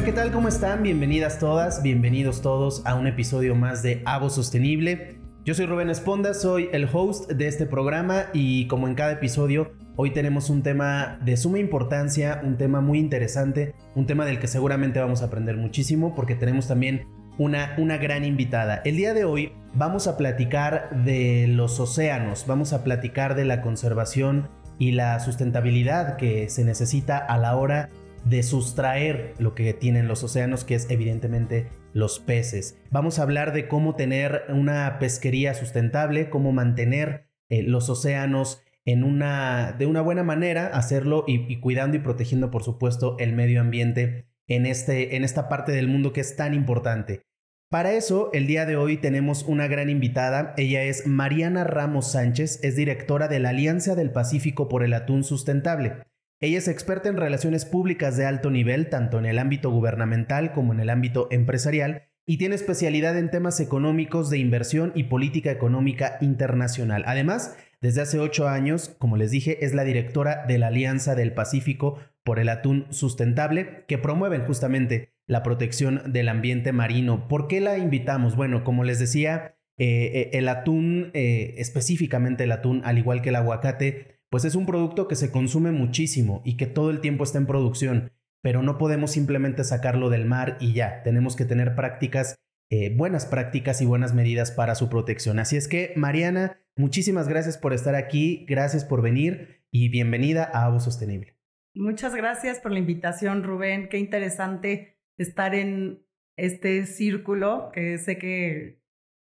Hola, ¿qué tal? ¿Cómo están? Bienvenidas todas, bienvenidos todos a un episodio más de Avo Sostenible. Yo soy Rubén Esponda, soy el host de este programa y como en cada episodio, hoy tenemos un tema de suma importancia, un tema muy interesante, un tema del que seguramente vamos a aprender muchísimo porque tenemos también una, una gran invitada. El día de hoy vamos a platicar de los océanos, vamos a platicar de la conservación y la sustentabilidad que se necesita a la hora de sustraer lo que tienen los océanos, que es evidentemente los peces. Vamos a hablar de cómo tener una pesquería sustentable, cómo mantener eh, los océanos en una, de una buena manera, hacerlo y, cuidando y protegiendo, por supuesto, el medio ambiente en, este, en esta parte del mundo que es tan importante. Para eso, el día de hoy tenemos una gran invitada. Ella es Mariana Ramos Sánchez, es directora de la Alianza del Pacífico por el Atún Sustentable. Ella es experta en relaciones públicas de alto nivel, tanto en el ámbito gubernamental como en el ámbito empresarial, y tiene especialidad en temas económicos de inversión y política económica internacional. Además, desde hace ocho años, como les dije, es la directora de la Alianza del Pacífico por el Atún Sustentable, que promueven justamente la protección del ambiente marino. ¿Por qué la invitamos? Bueno, como les decía, eh, eh, el atún, eh, específicamente el atún, al igual que el aguacate, pues es un producto que se consume muchísimo y que todo el tiempo está en producción, pero no podemos simplemente sacarlo del mar y ya, tenemos que tener prácticas, eh, buenas prácticas y buenas medidas para su protección. Así es que, Mariana, muchísimas gracias por estar aquí, gracias por venir y bienvenida a Avo Sostenible. Muchas gracias por la invitación, Rubén. Qué interesante estar en este círculo que sé que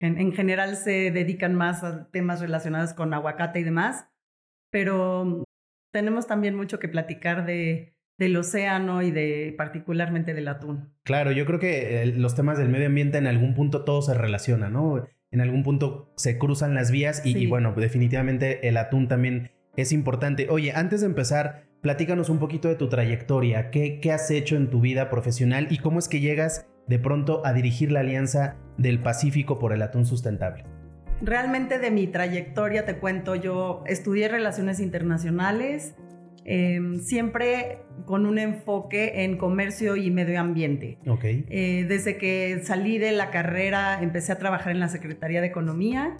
en, en general se dedican más a temas relacionados con aguacate y demás pero tenemos también mucho que platicar de, del océano y de particularmente del atún. Claro, yo creo que eh, los temas del medio ambiente en algún punto todo se relaciona, ¿no? En algún punto se cruzan las vías y, y bueno, definitivamente el atún también es importante. Oye, antes de empezar, platícanos un poquito de tu trayectoria, ¿Qué, qué has hecho en tu vida profesional y cómo es que llegas de pronto a dirigir la Alianza del Pacífico por el Atún Sustentable. Realmente de mi trayectoria te cuento, yo estudié relaciones internacionales, em, siempre con un enfoque en comercio y medio ambiente. Okay. Eh, desde que salí de la carrera empecé a trabajar en la Secretaría de Economía.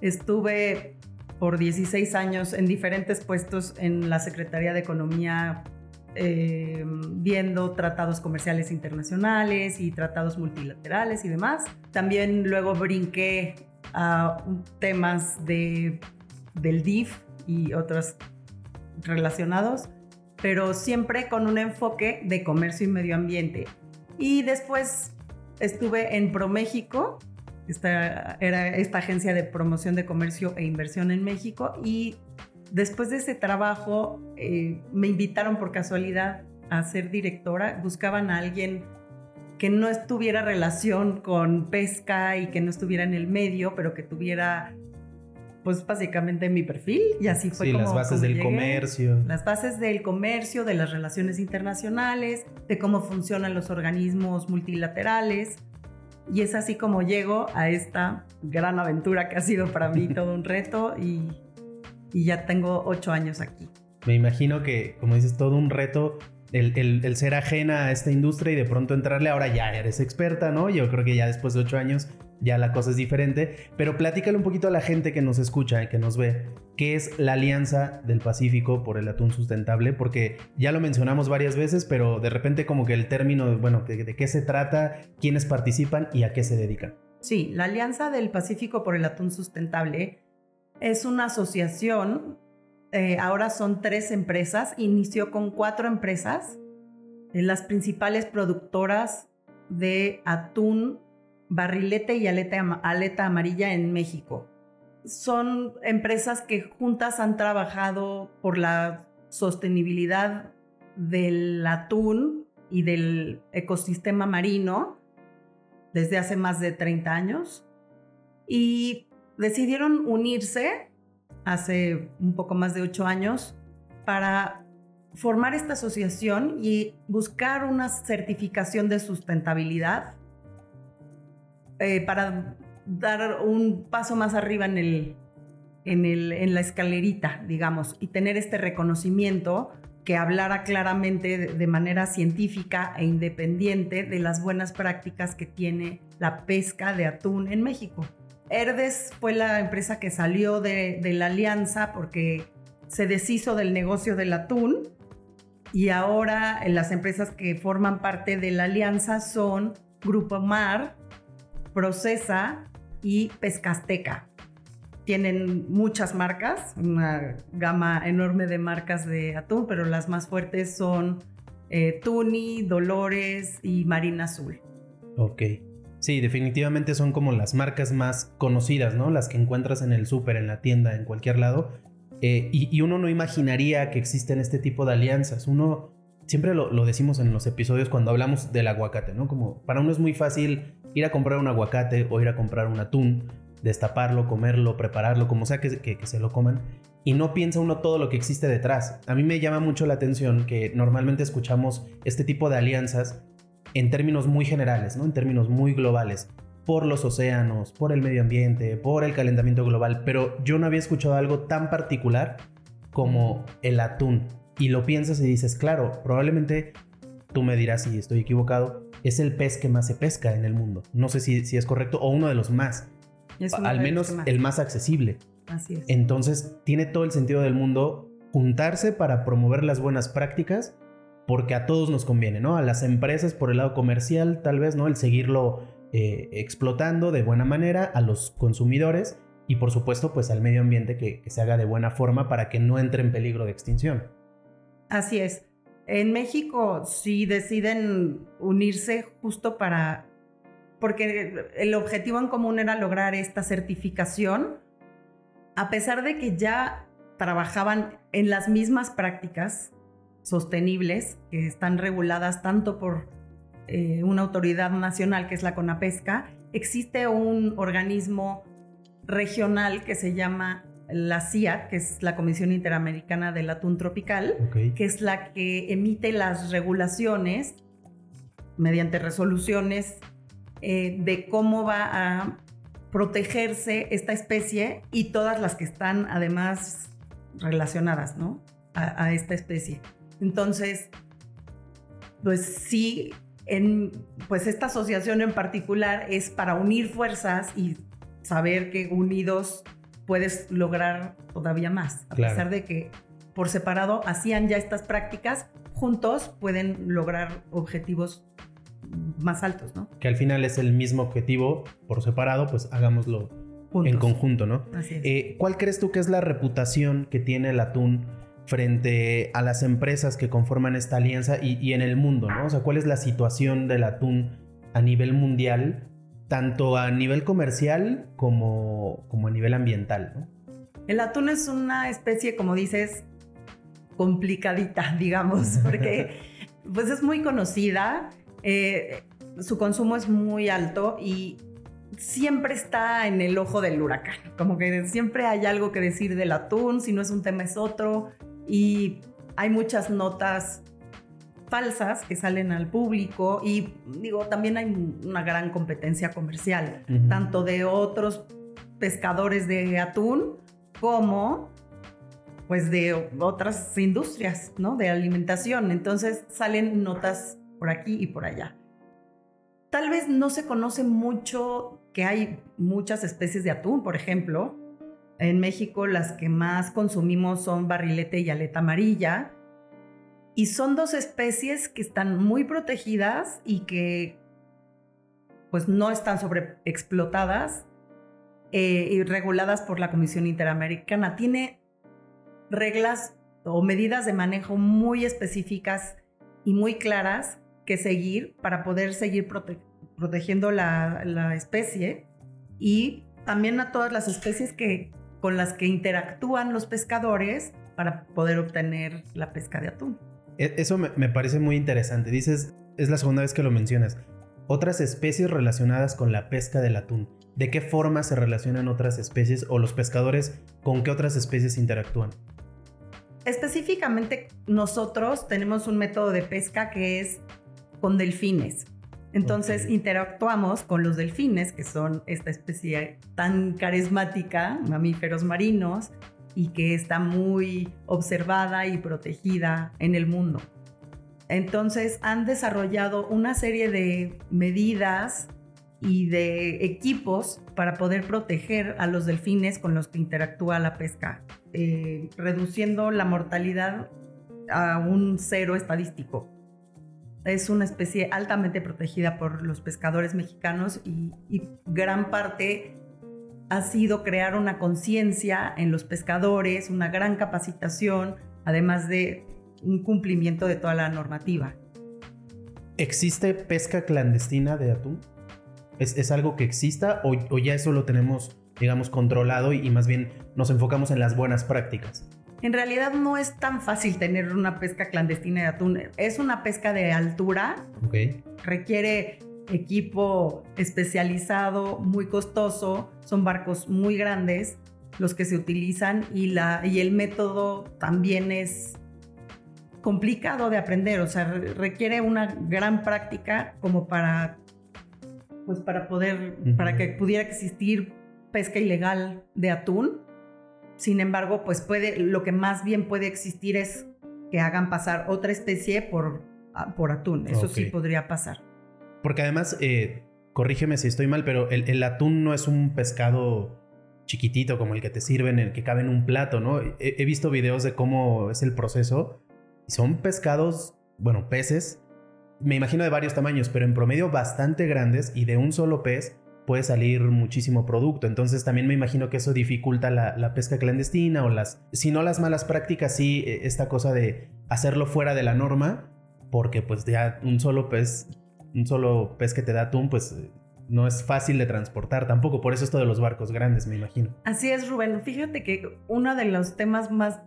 Estuve por 16 años en diferentes puestos en la Secretaría de Economía em, viendo tratados comerciales internacionales y tratados multilaterales y demás. También luego brinqué a temas de, del DIF y otros relacionados, pero siempre con un enfoque de comercio y medio ambiente. Y después estuve en ProMéxico, esta era esta agencia de promoción de comercio e inversión en México, y después de ese trabajo eh, me invitaron por casualidad a ser directora, buscaban a alguien que no estuviera relación con pesca y que no estuviera en el medio, pero que tuviera pues básicamente mi perfil y así fue sí, las bases del comercio. Las bases del comercio, de las relaciones internacionales, de cómo funcionan los organismos multilaterales. Y es así como llego a esta gran aventura que ha sido para mí todo un reto y, y ya tengo ocho años aquí. Me imagino que, como dices, todo un reto el, ser ajena a esta industria y de pronto entrarle, ahora ya eres experta, ¿no? Yo creo que ya después de ocho años ya la cosa es diferente, pero platícale un poquito a la gente que nos escucha y que nos ve, qué es la Alianza del Pacífico por el Atún Sustentable, porque ya lo mencionamos varias veces, pero de repente como que el término, bueno, de, de qué se trata, quiénes participan y a qué se dedican. Sí, la Alianza del Pacífico por el Atún Sustentable es una asociación eh, ahora son tres empresas, inició con cuatro empresas, eh, las principales productoras de atún, barrilete y aleta, amarilla en México. Son empresas que juntas han trabajado por la sostenibilidad del atún y del ecosistema marino desde hace más de 30 años y decidieron unirse hace un poco más de ocho años para formar esta asociación y buscar una certificación de sustentabilidad eh, para dar un paso más arriba en, el, en, la escalerita, digamos, y tener este reconocimiento que hablara claramente de manera científica e independiente de las buenas prácticas que tiene la pesca de atún en México. Herdes fue la empresa que salió de, la alianza porque se deshizo del negocio del atún y ahora las empresas que forman parte de la alianza son Grupo Mar, Procesa y Pescasteca. Tienen muchas marcas, una gama enorme de marcas de atún, pero las más fuertes son eh, Tuni, Dolores y Marina Azul. Ok. Sí, definitivamente son como las marcas más conocidas, ¿no? Las que encuentras en el súper, en la tienda, en cualquier lado. Eh, y, uno no imaginaría que existen este tipo de alianzas. Uno, siempre lo, decimos en los episodios cuando hablamos del aguacate, ¿no? Como para uno es muy fácil ir a comprar un aguacate o ir a comprar un atún, destaparlo, comerlo, prepararlo, como sea que, que se lo coman. Y no piensa uno todo lo que existe detrás. A mí me llama mucho la atención que normalmente escuchamos este tipo de alianzas en términos muy generales, ¿no? En términos muy globales, por los océanos, por el medio ambiente, por el calentamiento global, pero yo no había escuchado algo tan particular como el atún. Y lo piensas y dices, claro, probablemente tú me dirás si estoy equivocado, es el pez que más se pesca en el mundo. No sé si, si es correcto o uno de los más. Al menos el más accesible. Así es. Entonces, tiene todo el sentido del mundo juntarse para promover las buenas prácticas porque a todos nos conviene, ¿no? A las empresas por el lado comercial, tal vez, ¿no? El seguirlo eh, explotando de buena manera, a los consumidores y por supuesto, pues al medio ambiente que, se haga de buena forma para que no entre en peligro de extinción. Así es. En México sí deciden unirse justo para, porque el objetivo en común era lograr esta certificación, a pesar de que ya trabajaban en las mismas prácticas, sostenibles que están reguladas tanto por eh, una autoridad nacional que es la CONAPESCA, existe un organismo regional que se llama la CIA, que es la Comisión Interamericana del Atún Tropical, que es la que emite las regulaciones mediante resoluciones eh, de cómo va a protegerse esta especie y todas las que están además relacionadas ¿no? a esta especie. Entonces, pues sí, en, pues esta asociación en particular es para unir fuerzas y saber que unidos puedes lograr todavía más, a pesar de que por separado hacían ya estas prácticas, juntos pueden lograr objetivos más altos, ¿no? Que al final es el mismo objetivo, por separado, pues hagámoslo en conjunto, ¿no? Así es. Eh, ¿Cuál crees tú que es la reputación que tiene el atún frente a las empresas que conforman esta alianza y, en el mundo, ¿no? O sea, ¿cuál es la situación del atún a nivel mundial, tanto a nivel comercial como, como a nivel ambiental, ¿no? El atún es una especie, como dices, complicadita, digamos, porque pues es muy conocida, eh, su consumo es muy alto y siempre está en el ojo del huracán, como que siempre hay algo que decir del atún, si no es un tema es otro, y hay muchas notas falsas que salen al público y digo, también hay una gran competencia comercial, tanto de otros pescadores de atún como pues de otras industrias, ¿no? De alimentación. Entonces salen notas por aquí y por allá. Tal vez no se conoce mucho que hay muchas especies de atún, por ejemplo, en México las que más consumimos son barrilete y aleta amarilla. Y son dos especies que están muy protegidas y que pues no están sobreexplotadas eh, y reguladas por la Comisión Interamericana. Tiene reglas o medidas de manejo muy específicas y muy claras que seguir para poder seguir protegiendo la, la especie y también a todas las especies que con las que interactúan los pescadores para poder obtener la pesca de atún. E, eso me, parece muy interesante. Dices, es la segunda vez que lo mencionas. Otras especies relacionadas con la pesca del atún. ¿De qué forma se relacionan otras especies o los pescadores con qué otras especies interactúan? Específicamente nosotros tenemos un método de pesca que es con delfines. Entonces interactuamos con los delfines, que son esta especie tan carismática, mamíferos marinos, y que está muy observada y protegida en el mundo. Entonces han desarrollado una serie de medidas y de equipos para poder proteger a los delfines con los que interactúa la pesca, eh, reduciendo la mortalidad a un cero estadístico. Es una especie altamente protegida por los pescadores mexicanos y, gran parte ha sido crear una conciencia en los pescadores, una gran capacitación, además de un cumplimiento de toda la normativa. ¿Existe pesca clandestina de atún? ¿Es, algo que exista o, ya eso lo tenemos, digamos, controlado y, más bien nos enfocamos en las buenas prácticas? En realidad no es tan fácil tener una pesca clandestina de atún. Es una pesca de altura. Okay. Requiere equipo especializado, muy costoso. Son barcos muy grandes los que se utilizan y, la, y el método también es complicado de aprender. O sea, requiere una gran práctica como para pues para poder, para que pudiera existir pesca ilegal de atún. Sin embargo, pues puede, lo que más bien puede existir es que hagan pasar otra especie por, ah, por atún. Eso sí podría pasar. Porque además, eh, corrígeme si estoy mal, pero el, atún no es un pescado chiquitito como el que te sirven, el que cabe en un plato, ¿no? He, he visto videos de cómo es el proceso y son pescados, bueno, peces me imagino de varios tamaños, pero en promedio bastante grandes y de un solo pez puede salir muchísimo producto. Entonces también me imagino que eso dificulta la, pesca clandestina o las, si no las malas prácticas, sí eh, esta cosa de hacerlo fuera de la norma, porque pues ya un solo pez, un solo pez que te da atún, pues no es fácil de transportar tampoco. Por eso esto de los barcos grandes, me imagino. Así es, Rubén. Fíjate que uno de los temas más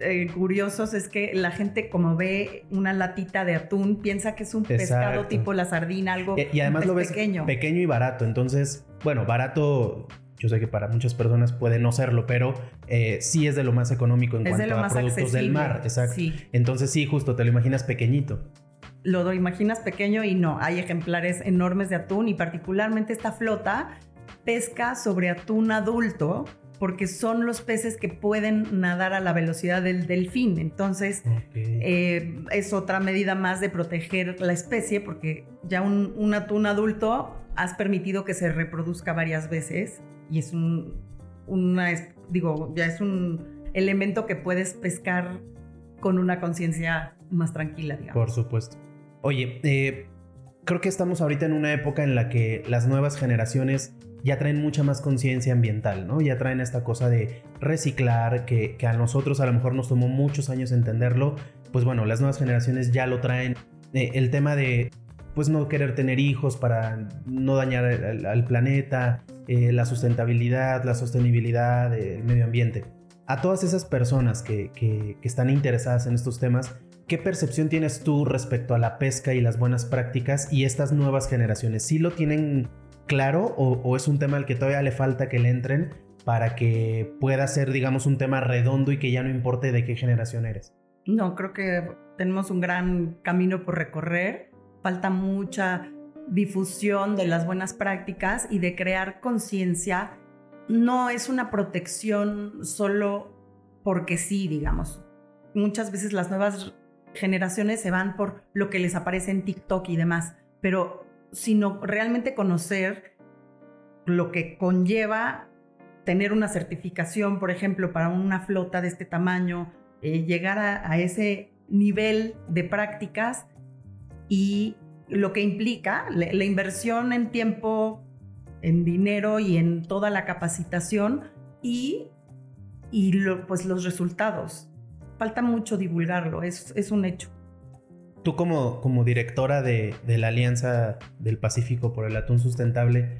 eh, curiosos es que la gente como ve una latita de atún piensa que es un pescado tipo la sardina, algo y, además lo ves pequeño. pequeño y barato. Entonces, bueno, barato yo sé que para muchas personas puede no serlo, pero eh, sí es de lo más económico en cuanto a productos del mar. Exacto. Entonces sí, justo te lo imaginas pequeñito. Lo imaginas pequeño y no, hay ejemplares enormes de atún y particularmente esta flota pesca sobre atún adulto porque son los peces que pueden nadar a la velocidad del delfín. Entonces, eh, es otra medida más de proteger la especie, porque ya un, atún adulto has permitido que se reproduzca varias veces y es un, una, digo, ya es un elemento que puedes pescar con una conciencia más tranquila, digamos. Por supuesto. Oye, eh, creo que estamos ahorita en una época en la que las nuevas generaciones ya traen mucha más conciencia ambiental, ¿no? Ya traen esta cosa de reciclar, que, a nosotros a lo mejor nos tomó muchos años entenderlo, pues bueno, las nuevas generaciones ya lo traen. Eh, el tema de, pues no querer tener hijos para no dañar al, planeta, eh, la sustentabilidad, la sostenibilidad del medio ambiente. A todas esas personas que, que, que están interesadas en estos temas, ¿qué percepción tienes tú respecto a la pesca y las buenas prácticas y estas nuevas generaciones? ¿Sí lo tienen claro o, es un tema al que todavía le falta que le entren para que pueda ser, digamos, un tema redondo y que ya no importe de qué generación eres? No, creo que tenemos un gran camino por recorrer. Falta mucha difusión de las buenas prácticas y de crear conciencia. No es una protección solo porque sí, digamos. Muchas veces las nuevas generaciones se van por lo que les aparece en TikTok y demás, pero sino realmente conocer lo que conlleva tener una certificación, por ejemplo, para una flota de este tamaño, eh, llegar a, ese nivel de prácticas y lo que implica la, inversión en tiempo, en dinero y en toda la capacitación y, pues los resultados. Falta mucho divulgarlo, es, es un hecho. Tú como, como directora de, la Alianza del Pacífico por el Atún Sustentable,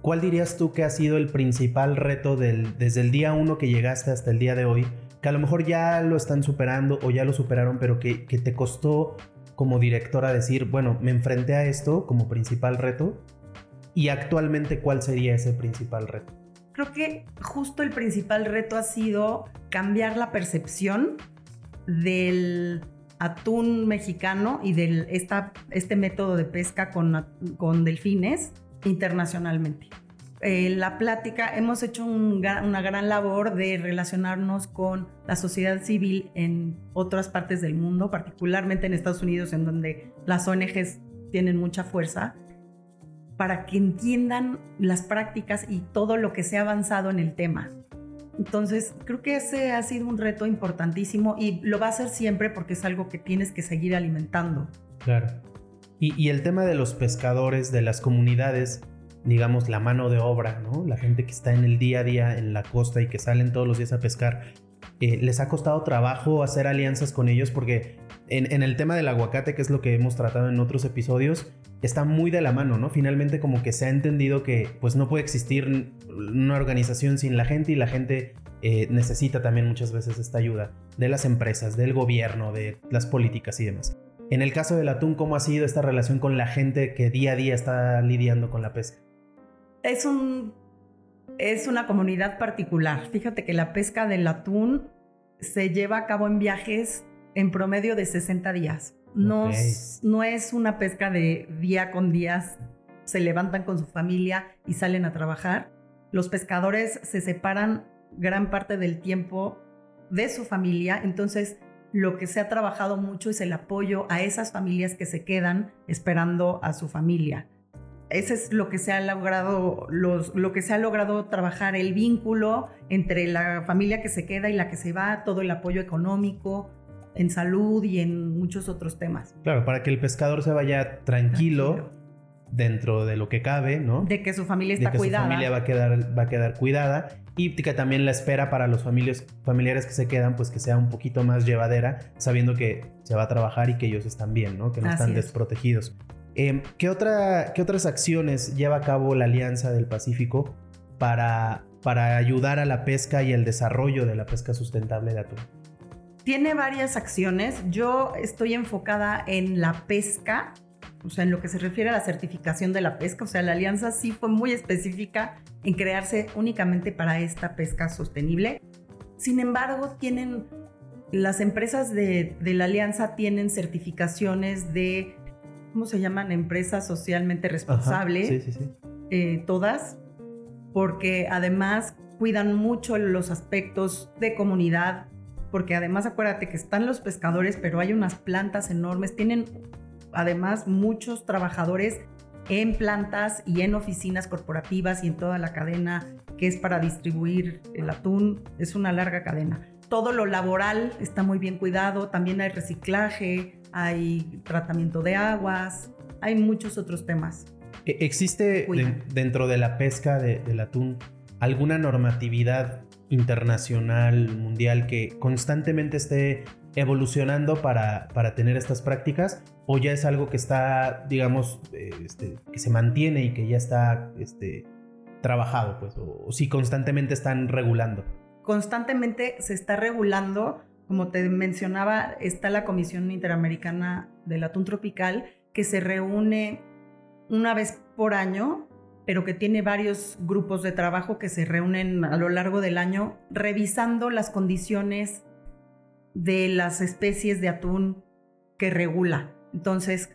¿cuál dirías tú que ha sido el principal reto del, desde el día uno que llegaste hasta el día de hoy? Que a lo mejor ya lo están superando o ya lo superaron, pero que, que te costó como directora decir, bueno, me enfrenté a esto como principal reto. ¿Y actualmente cuál sería ese principal reto? Creo que justo el principal reto ha sido cambiar la percepción del atún mexicano y de este método de pesca con, delfines internacionalmente. eh, la plática, hemos hecho una gran labor de relacionarnos con la sociedad civil en otras partes del mundo, particularmente en Estados Unidos, en donde las ONGs tienen mucha fuerza, para que entiendan las prácticas y todo lo que se ha avanzado en el tema. Entonces, creo que ese ha sido un reto importantísimo y lo va a ser siempre porque es algo que tienes que seguir alimentando. Claro. Y, el tema de los pescadores, de las comunidades, digamos, la mano de obra, ¿no? La gente que está en el día a día en la costa y que salen todos los días a pescar, eh, ¿les ha costado trabajo hacer alianzas con ellos? Porque en, en, el tema del aguacate, que es lo que hemos tratado en otros episodios, está muy de la mano, ¿no? Finalmente como que se ha entendido que pues no puede existir una organización sin la gente y la gente eh, necesita también muchas veces esta ayuda de las empresas, del gobierno, de las políticas y demás. En el caso del atún, ¿cómo ha sido esta relación con la gente que día a día está lidiando con la pesca? Es un es una comunidad particular. Fíjate que la pesca del atún se lleva a cabo en viajes en promedio de 60 días. No, no es una pesca de día con días, se levantan con su familia y salen a trabajar. Los pescadores se separan gran parte del tiempo de su familia, entonces lo que se ha trabajado mucho es el apoyo a esas familias que se quedan esperando a su familia. Ese es lo que se ha logrado, lo que se ha logrado trabajar, el vínculo entre la familia que se queda y la que se va, todo el apoyo económico, en salud y en muchos otros temas. Claro, para que el pescador se vaya tranquilo, dentro de lo que cabe, ¿no? De que su familia está de que Su familia va a quedar, va a quedar cuidada y que también la espera para los familiares, familiares que se quedan, pues que sea un poquito más llevadera, sabiendo que se va a trabajar y que ellos están bien, ¿no? Que no están desprotegidos. Em, ¿qué, otra, ¿Qué otras acciones lleva a cabo la Alianza del Pacífico para, para ayudar a la pesca y el desarrollo de la pesca sustentable de atún? Tiene varias acciones. Yo estoy enfocada en la pesca, o sea, en lo que se refiere a la certificación de la pesca. O sea, la alianza sí fue muy específica en crearse únicamente para esta pesca sostenible. Sin embargo, tienen las empresas de, la alianza tienen certificaciones de, ¿cómo se llaman? Empresas socialmente responsables. sí, sí, sí. Eh, todas, porque además cuidan mucho los aspectos de comunidad, porque además acuérdate que están los pescadores, pero hay unas plantas enormes, tienen además muchos trabajadores en plantas y en oficinas corporativas y en toda la cadena que es para distribuir el atún, es una larga cadena. Todo lo laboral está muy bien cuidado, también hay reciclaje, hay tratamiento de aguas, hay muchos otros temas. E, ¿Existe dentro de la pesca del atún alguna normatividad internacional, mundial, que constantemente esté evolucionando para, para tener estas prácticas? ¿O ya es algo que está, digamos, eh, este, que se mantiene y que ya está este, trabajado? Pues, o, si constantemente están regulando. Constantemente se está regulando. Como te mencionaba, está la Comisión Interamericana del Atún Tropical, que se reúne una vez por año pero que tiene varios grupos de trabajo que se reúnen a lo largo del año revisando las condiciones de las especies de atún que regula. Entonces,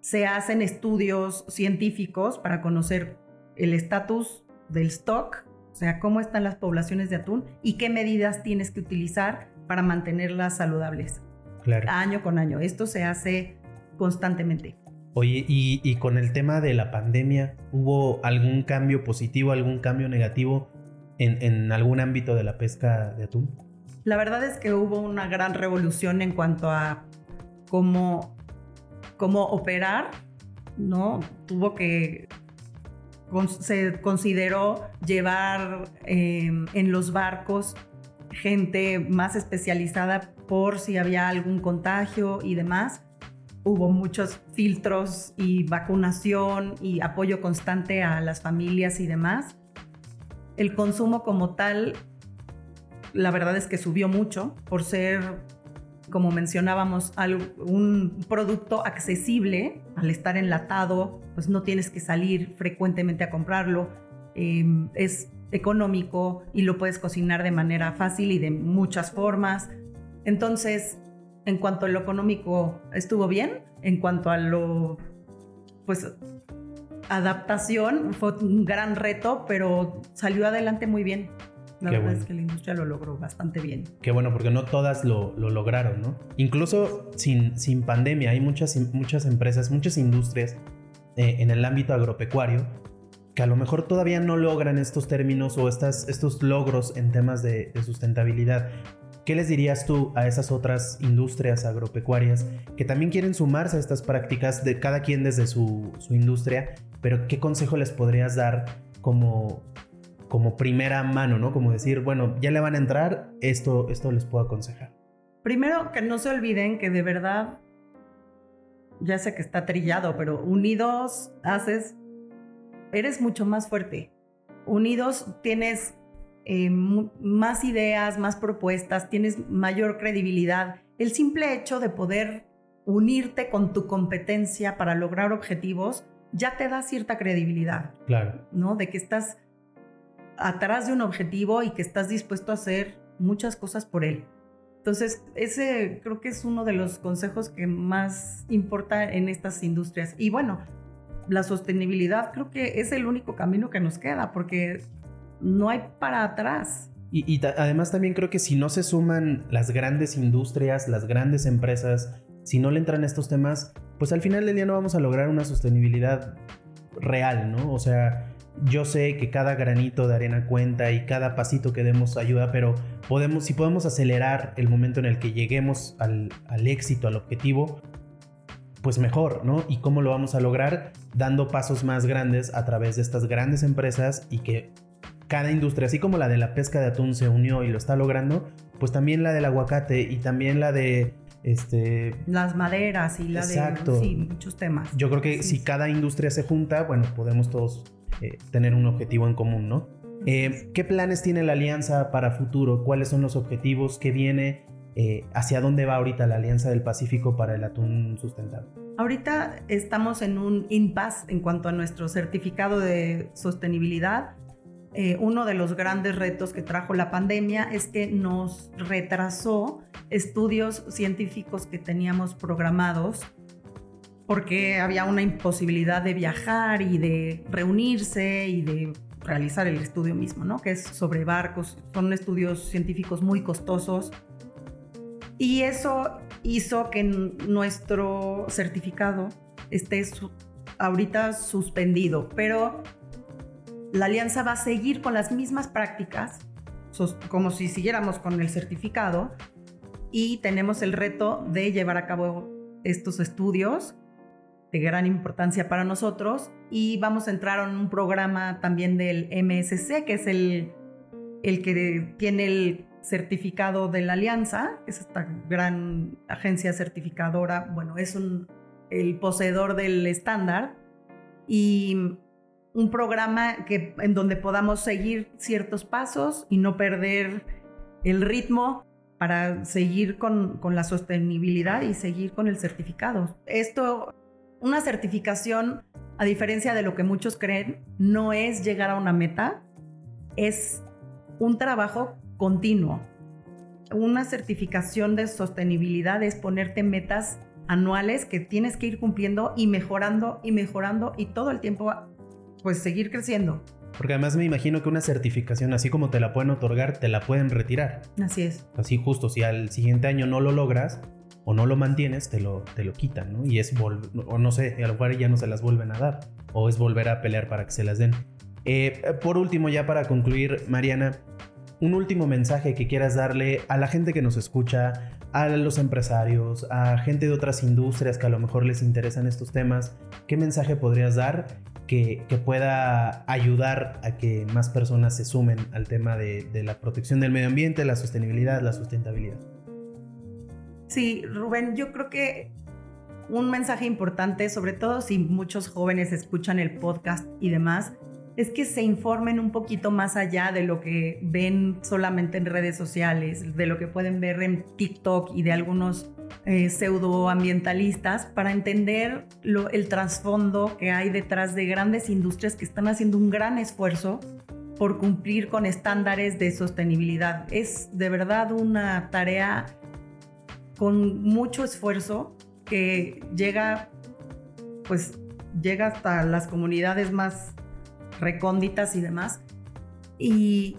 se hacen estudios científicos para conocer el estatus del stock, o sea, cómo están las poblaciones de atún y qué medidas tienes que utilizar para mantenerlas saludables. Claro. Año con año. Esto se hace constantemente. Oye, y, con el tema de la pandemia, ¿hubo algún cambio positivo, algún cambio negativo en, algún ámbito de la pesca de atún? La verdad es que hubo una gran revolución en cuanto a cómo, cómo operar, ¿no? Tuvo que se consideró llevar em, en los barcos gente más especializada por si había algún contagio y demás hubo muchos filtros y vacunación y apoyo constante a las familias y demás. El consumo como tal, la verdad es que subió mucho por ser, como mencionábamos, un producto accesible. Al estar enlatado, pues no tienes que salir frecuentemente a comprarlo. Em, es económico y lo puedes cocinar de manera fácil y de muchas formas. Entonces, en cuanto a lo económico estuvo bien, en cuanto a lo, pues, adaptación, fue un gran reto, pero salió adelante muy bien. La verdad es que la industria lo logró bastante bien. Qué bueno, porque no todas lo, lograron, ¿no? Incluso sin, sin pandemia, hay muchas, muchas empresas, muchas industrias eh, en el ámbito agropecuario que a lo mejor todavía no logran estos términos o estas, estos logros en temas de, sustentabilidad. ¿Qué les dirías tú a esas otras industrias agropecuarias que también quieren sumarse a estas prácticas de cada quien desde su, industria? Pero ¿qué consejo les podrías dar como, como primera mano, ¿no? Como decir, bueno, ya le van a entrar, esto, esto les puedo aconsejar. Primero, que no se olviden que de verdad, ya sé que está trillado, pero unidos haces eres mucho más fuerte. Unidos tienes eh, más ideas, más propuestas, tienes mayor credibilidad. El simple hecho de poder unirte con tu competencia para lograr objetivos ya te da cierta credibilidad. Claro. ¿No? De que estás atrás de un objetivo y que estás dispuesto a hacer muchas cosas por él. Entonces, ese creo que es uno de los consejos que más importa en estas industrias. Y bueno, la sostenibilidad creo que es el único camino que nos queda porque no hay para atrás. Y, además también creo que si no se suman las grandes industrias, las grandes empresas, si no le entran estos temas, pues al final del día no vamos a lograr una sostenibilidad real, ¿no? O sea, yo sé que cada granito de arena cuenta y cada pasito que demos ayuda, pero podemos, si podemos acelerar el momento en el que lleguemos al, al éxito, al objetivo, pues mejor, ¿no? ¿Y cómo lo vamos a lograr? Dando pasos más grandes a través de estas grandes empresas y que cada industria, así como la de la pesca de atún se unió y lo está logrando, pues también la del aguacate y también la de este las maderas y la de sí, muchos temas. Yo creo que si cada industria se junta, bueno, podemos todos eh, tener un objetivo en común, ¿no? Eh, ¿Qué planes tiene la alianza para futuro? ¿Cuáles son los objetivos? ¿Qué viene? Eh, hacia dónde va ahorita la Alianza del Pacífico para el atún sustentable. Ahorita estamos en un impasse en cuanto a nuestro certificado de sostenibilidad. Eh, uno de los grandes retos que trajo la pandemia es que nos retrasó estudios científicos que teníamos programados porque había una imposibilidad de viajar y de reunirse y de realizar el estudio mismo, ¿no? Que es sobre barcos. Son estudios científicos muy costosos y eso hizo que nuestro certificado esté ahorita suspendido, pero la alianza va a seguir con las mismas prácticas, como si siguiéramos con el certificado, y tenemos el reto de llevar a cabo estos estudios de gran importancia para nosotros y vamos a entrar en un programa también del MSC, que es el, el que tiene el certificado de la Alianza, es esta gran agencia certificadora, bueno, es un, el poseedor del estándar y un programa que, en donde podamos seguir ciertos pasos y no perder el ritmo para seguir con, con la sostenibilidad y seguir con el certificado. Esto, una certificación, a diferencia de lo que muchos creen, no es llegar a una meta, es un trabajo continuo. Una certificación de sostenibilidad es ponerte metas anuales que tienes que ir cumpliendo y mejorando y mejorando y todo el tiempo pues seguir creciendo. Porque además me imagino que una certificación, así como te la pueden otorgar, te la pueden retirar. Así es. Así justo, si al siguiente año no lo logras o no lo mantienes, te lo, te lo quitan, ¿no? Y es, o no sé, a lo mejor ya no se las vuelven a dar, o es volver a pelear para que se las den. Eh, por último, ya para concluir, Mariana, un último mensaje que quieras darle a la gente que nos escucha, a los empresarios, a gente de otras industrias que a lo mejor les interesan estos temas, ¿qué mensaje podrías dar que, pueda ayudar a que más personas se sumen al tema de, la protección del medio ambiente, la sostenibilidad, la sustentabilidad? Sí, Rubén, yo creo que un mensaje importante, sobre todo si muchos jóvenes escuchan el podcast y demás, es que se informen un poquito más allá de lo que ven solamente en redes sociales, de lo que pueden ver en TikTok y de algunos eh, pseudoambientalistas para entender el trasfondo que hay detrás de grandes industrias que están haciendo un gran esfuerzo por cumplir con estándares de sostenibilidad. Es de verdad una tarea con mucho esfuerzo que llega pues llega hasta las comunidades más recónditas y demás. Y,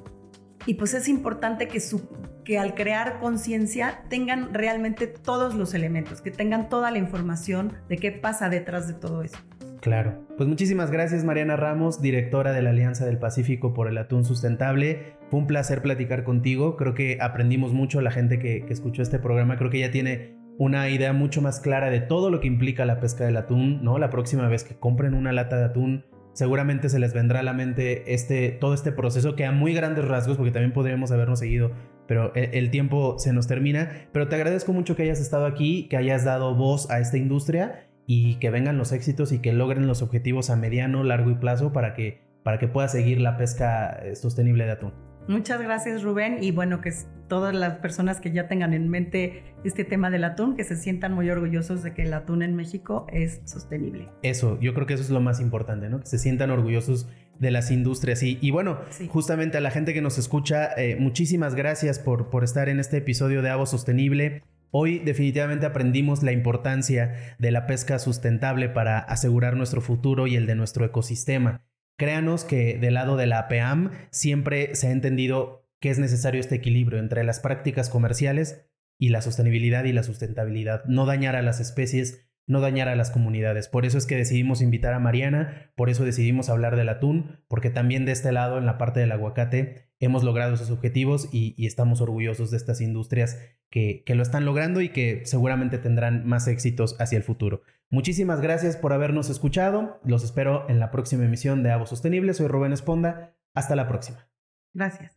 y pues es importante que, su, que al crear conciencia tengan realmente todos los elementos, que tengan toda la información de qué pasa detrás de todo eso. Claro. Pues muchísimas gracias Mariana Ramos, directora de la Alianza del Pacífico por el Atún Sustentable. Fue un placer platicar contigo. Creo que aprendimos mucho la gente que, escuchó este programa. Creo que ya tiene una idea mucho más clara de todo lo que implica la pesca del atún, ¿no? La próxima vez que compren una lata de atún, seguramente se les vendrá a la mente este, todo este proceso que a muy grandes rasgos, porque también podríamos habernos seguido, pero el, tiempo se nos termina. Pero te agradezco mucho que hayas estado aquí, que hayas dado voz a esta industria y que vengan los éxitos y que logren los objetivos a mediano, largo y plazo para que, para que pueda seguir la pesca eh, sostenible de atún. Muchas gracias Rubén y bueno que todas las personas que ya tengan en mente este tema del atún, que se sientan muy orgullosos de que el atún en México es sostenible. Eso, yo creo que eso es lo más importante, ¿no? Que se sientan orgullosos de las industrias. Y, y bueno, sí. justamente a la gente que nos escucha, eh, muchísimas gracias por, por estar en este episodio de Avo Sostenible. Hoy definitivamente aprendimos la importancia de la pesca sustentable para asegurar nuestro futuro y el de nuestro ecosistema. Créanos que del lado de la APAM siempre se ha entendido que es necesario este equilibrio entre las prácticas comerciales y la sostenibilidad y la sustentabilidad. No dañar a las especies, no dañar a las comunidades. Por eso es que decidimos invitar a Mariana, por eso decidimos hablar del atún, porque también de este lado, en la parte del aguacate, hemos logrado esos objetivos y, estamos orgullosos de estas industrias que, que, lo están logrando y que seguramente tendrán más éxitos hacia el futuro. Muchísimas gracias por habernos escuchado. Los espero en la próxima emisión de Avo Sostenible. Soy Rubén Esponda. Hasta la próxima. Gracias.